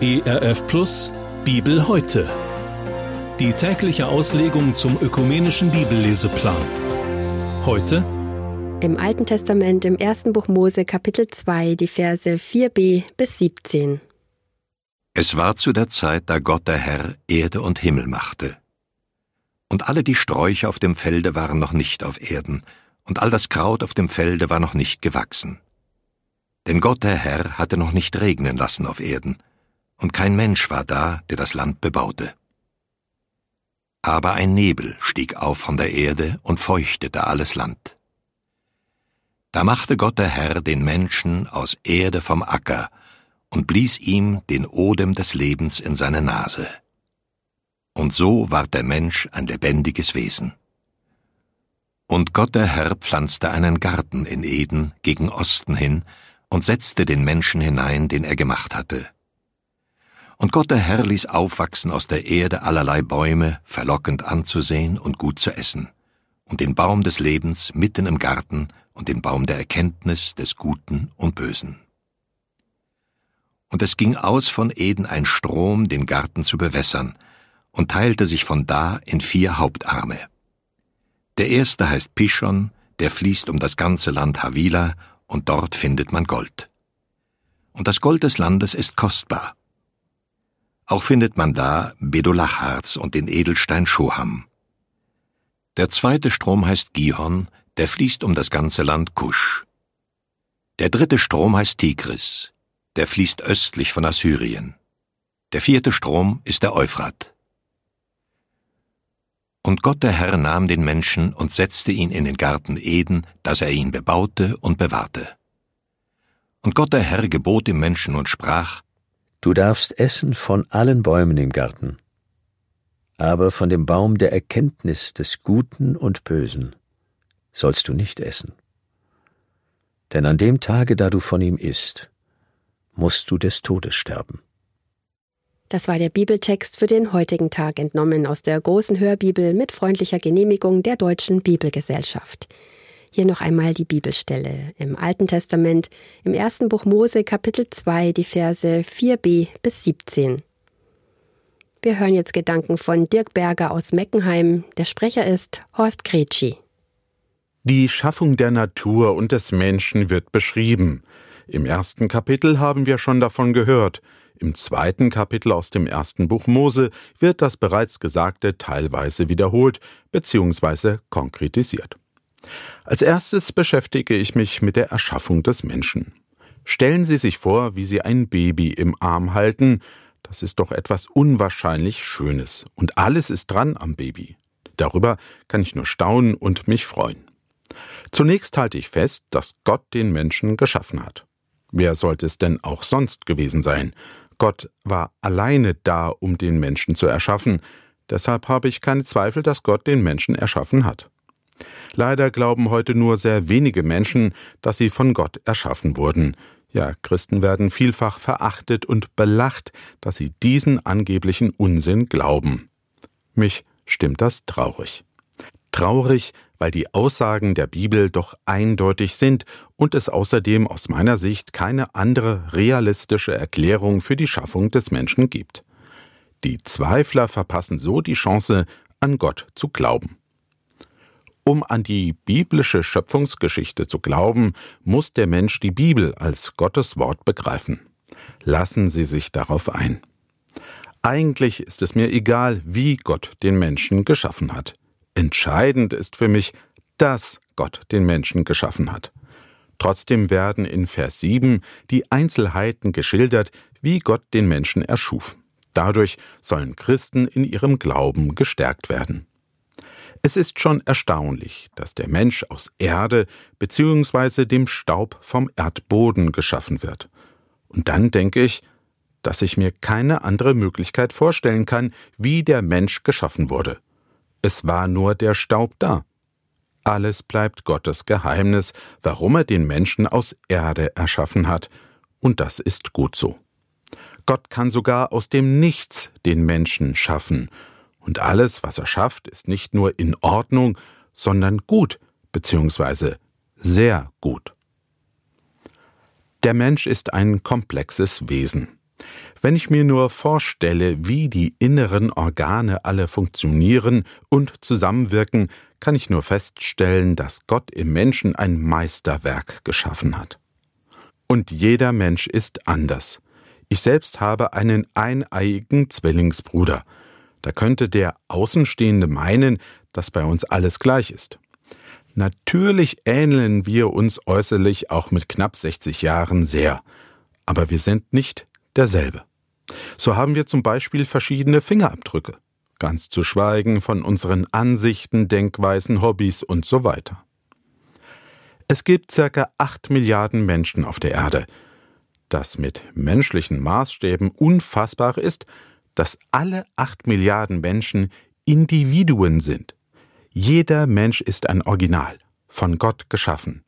ERF Plus Bibel heute. Die tägliche Auslegung zum ökumenischen Bibelleseplan. Heute im Alten Testament im ersten Buch Mose Kapitel 2 die Verse 4b bis 17. Es war zu der Zeit, da Gott der Herr Erde und Himmel machte. Und alle die Sträucher auf dem Felde waren noch nicht auf Erden, und all das Kraut auf dem Felde war noch nicht gewachsen. Denn Gott der Herr hatte noch nicht regnen lassen auf Erden, und kein Mensch war da, der das Land bebaute. Aber ein Nebel stieg auf von der Erde und feuchtete alles Land. Da machte Gott der Herr den Menschen aus Erde vom Acker und blies ihm den Odem des Lebens in seine Nase. Und so ward der Mensch ein lebendiges Wesen. Und Gott der Herr pflanzte einen Garten in Eden gegen Osten hin und setzte den Menschen hinein, den er gemacht hatte. Und Gott der Herr ließ aufwachsen aus der Erde allerlei Bäume, verlockend anzusehen und gut zu essen, und den Baum des Lebens mitten im Garten und den Baum der Erkenntnis des Guten und Bösen. Und es ging aus von Eden ein Strom, den Garten zu bewässern, und teilte sich von da in vier Hauptarme. Der erste heißt Pishon, der fließt um das ganze Land Havila, und dort findet man Gold. Und das Gold des Landes ist kostbar, auch findet man da Bedolachharz und den Edelstein Shoham. Der zweite Strom heißt Gihon, der fließt um das ganze Land Kusch. Der dritte Strom heißt Tigris, der fließt östlich von Assyrien. Der vierte Strom ist der Euphrat. Und Gott der Herr nahm den Menschen und setzte ihn in den Garten Eden, dass er ihn bebaute und bewahrte. Und Gott der Herr gebot dem Menschen und sprach, Du darfst essen von allen Bäumen im Garten, aber von dem Baum der Erkenntnis des Guten und Bösen sollst du nicht essen. Denn an dem Tage, da du von ihm isst, musst du des Todes sterben. Das war der Bibeltext für den heutigen Tag entnommen aus der großen Hörbibel mit freundlicher Genehmigung der Deutschen Bibelgesellschaft. Hier noch einmal die Bibelstelle im Alten Testament, im ersten Buch Mose Kapitel 2, die Verse 4b bis 17. Wir hören jetzt Gedanken von Dirk Berger aus Meckenheim. Der Sprecher ist Horst Gretschi. Die Schaffung der Natur und des Menschen wird beschrieben. Im ersten Kapitel haben wir schon davon gehört. Im zweiten Kapitel aus dem ersten Buch Mose wird das bereits Gesagte teilweise wiederholt bzw. konkretisiert. Als erstes beschäftige ich mich mit der Erschaffung des Menschen. Stellen Sie sich vor, wie Sie ein Baby im Arm halten. Das ist doch etwas unwahrscheinlich Schönes. Und alles ist dran am Baby. Darüber kann ich nur staunen und mich freuen. Zunächst halte ich fest, dass Gott den Menschen geschaffen hat. Wer sollte es denn auch sonst gewesen sein? Gott war alleine da, um den Menschen zu erschaffen. Deshalb habe ich keine Zweifel, dass Gott den Menschen erschaffen hat. Leider glauben heute nur sehr wenige Menschen, dass sie von Gott erschaffen wurden. Ja, Christen werden vielfach verachtet und belacht, dass sie diesen angeblichen Unsinn glauben. Mich stimmt das traurig. Traurig, weil die Aussagen der Bibel doch eindeutig sind und es außerdem aus meiner Sicht keine andere realistische Erklärung für die Schaffung des Menschen gibt. Die Zweifler verpassen so die Chance, an Gott zu glauben. Um an die biblische Schöpfungsgeschichte zu glauben, muss der Mensch die Bibel als Gottes Wort begreifen. Lassen Sie sich darauf ein. Eigentlich ist es mir egal, wie Gott den Menschen geschaffen hat. Entscheidend ist für mich, dass Gott den Menschen geschaffen hat. Trotzdem werden in Vers 7 die Einzelheiten geschildert, wie Gott den Menschen erschuf. Dadurch sollen Christen in ihrem Glauben gestärkt werden. Es ist schon erstaunlich, dass der Mensch aus Erde bzw. dem Staub vom Erdboden geschaffen wird. Und dann denke ich, dass ich mir keine andere Möglichkeit vorstellen kann, wie der Mensch geschaffen wurde. Es war nur der Staub da. Alles bleibt Gottes Geheimnis, warum er den Menschen aus Erde erschaffen hat, und das ist gut so. Gott kann sogar aus dem Nichts den Menschen schaffen, und alles, was er schafft, ist nicht nur in Ordnung, sondern gut, beziehungsweise sehr gut. Der Mensch ist ein komplexes Wesen. Wenn ich mir nur vorstelle, wie die inneren Organe alle funktionieren und zusammenwirken, kann ich nur feststellen, dass Gott im Menschen ein Meisterwerk geschaffen hat. Und jeder Mensch ist anders. Ich selbst habe einen eineiigen Zwillingsbruder. Da könnte der Außenstehende meinen, dass bei uns alles gleich ist. Natürlich ähneln wir uns äußerlich auch mit knapp 60 Jahren sehr, aber wir sind nicht derselbe. So haben wir zum Beispiel verschiedene Fingerabdrücke, ganz zu schweigen von unseren Ansichten, Denkweisen, Hobbys und so weiter. Es gibt circa acht Milliarden Menschen auf der Erde. Das mit menschlichen Maßstäben unfassbar ist, dass alle acht Milliarden Menschen Individuen sind. Jeder Mensch ist ein Original, von Gott geschaffen.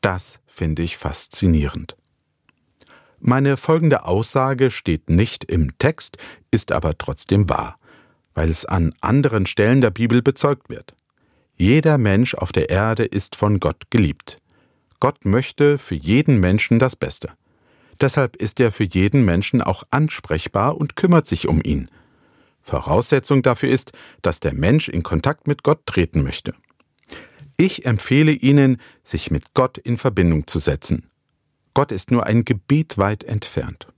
Das finde ich faszinierend. Meine folgende Aussage steht nicht im Text, ist aber trotzdem wahr, weil es an anderen Stellen der Bibel bezeugt wird. Jeder Mensch auf der Erde ist von Gott geliebt. Gott möchte für jeden Menschen das Beste. Deshalb ist er für jeden Menschen auch ansprechbar und kümmert sich um ihn. Voraussetzung dafür ist, dass der Mensch in Kontakt mit Gott treten möchte. Ich empfehle Ihnen, sich mit Gott in Verbindung zu setzen. Gott ist nur ein Gebet weit entfernt.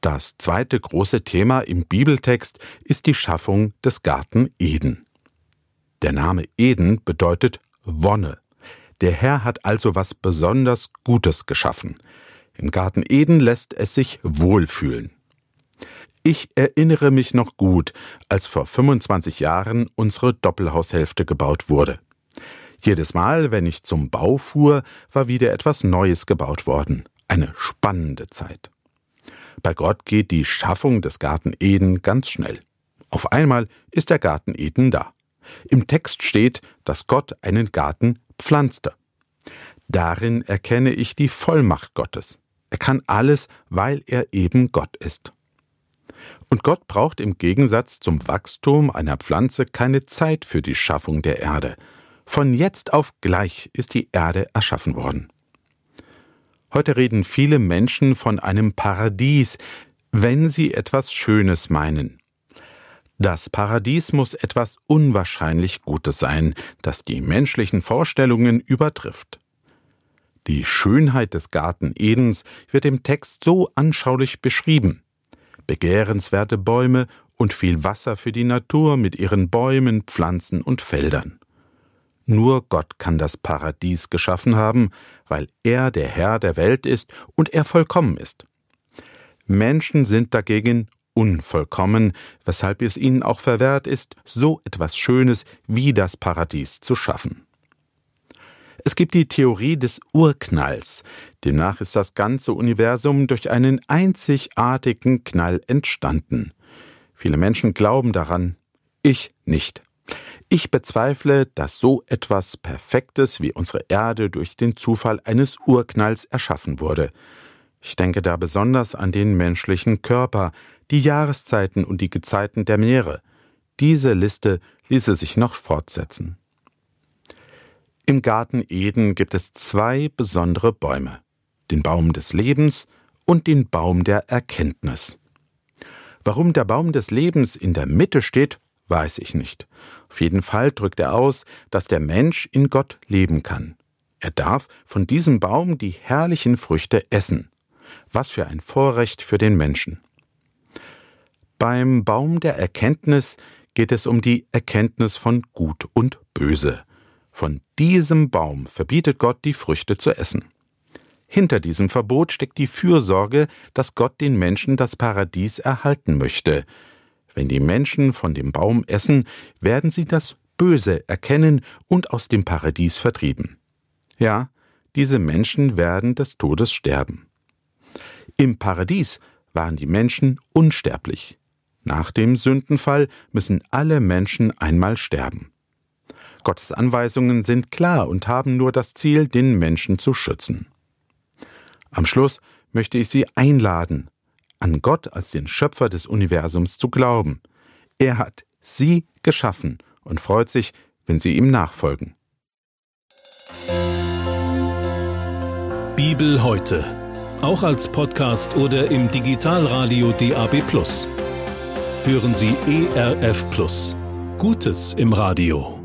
Das zweite große Thema im Bibeltext ist die Schaffung des Garten Eden. Der Name Eden bedeutet Wonne. Der Herr hat also was besonders Gutes geschaffen. Im Garten Eden lässt es sich wohlfühlen. Ich erinnere mich noch gut, als vor 25 Jahren unsere Doppelhaushälfte gebaut wurde. Jedes Mal, wenn ich zum Bau fuhr, war wieder etwas Neues gebaut worden. Eine spannende Zeit. Bei Gott geht die Schaffung des Garten Eden ganz schnell. Auf einmal ist der Garten Eden da. Im Text steht, dass Gott einen Garten pflanzte. Darin erkenne ich die Vollmacht Gottes. Er kann alles, weil er eben Gott ist. Und Gott braucht im Gegensatz zum Wachstum einer Pflanze keine Zeit für die Schaffung der Erde. Von jetzt auf gleich ist die Erde erschaffen worden. Heute reden viele Menschen von einem Paradies, wenn sie etwas Schönes meinen. Das Paradies muss etwas unwahrscheinlich Gutes sein, das die menschlichen Vorstellungen übertrifft. Die Schönheit des Garten Edens wird im Text so anschaulich beschrieben. Begehrenswerte Bäume und viel Wasser für die Natur mit ihren Bäumen, Pflanzen und Feldern. Nur Gott kann das Paradies geschaffen haben, weil er der Herr der Welt ist und er vollkommen ist. Menschen sind dagegen unvollkommen, weshalb es ihnen auch verwehrt ist, so etwas Schönes wie das Paradies zu schaffen. Es gibt die Theorie des Urknalls, demnach ist das ganze Universum durch einen einzigartigen Knall entstanden. Viele Menschen glauben daran, ich nicht. Ich bezweifle, dass so etwas Perfektes wie unsere Erde durch den Zufall eines Urknalls erschaffen wurde. Ich denke da besonders an den menschlichen Körper, die Jahreszeiten und die Gezeiten der Meere. Diese Liste ließe sich noch fortsetzen. Im Garten Eden gibt es zwei besondere Bäume, den Baum des Lebens und den Baum der Erkenntnis. Warum der Baum des Lebens in der Mitte steht, weiß ich nicht. Auf jeden Fall drückt er aus, dass der Mensch in Gott leben kann. Er darf von diesem Baum die herrlichen Früchte essen. Was für ein Vorrecht für den Menschen. Beim Baum der Erkenntnis geht es um die Erkenntnis von Gut und Böse. Von diesem Baum verbietet Gott die Früchte zu essen. Hinter diesem Verbot steckt die Fürsorge, dass Gott den Menschen das Paradies erhalten möchte. Wenn die Menschen von dem Baum essen, werden sie das Böse erkennen und aus dem Paradies vertrieben. Ja, diese Menschen werden des Todes sterben. Im Paradies waren die Menschen unsterblich. Nach dem Sündenfall müssen alle Menschen einmal sterben. Gottes Anweisungen sind klar und haben nur das Ziel, den Menschen zu schützen. Am Schluss möchte ich Sie einladen, an Gott als den Schöpfer des Universums zu glauben. Er hat sie geschaffen und freut sich, wenn sie ihm nachfolgen. Bibel heute. Auch als Podcast oder im Digitalradio DAB. Hören Sie ERF Gutes im Radio.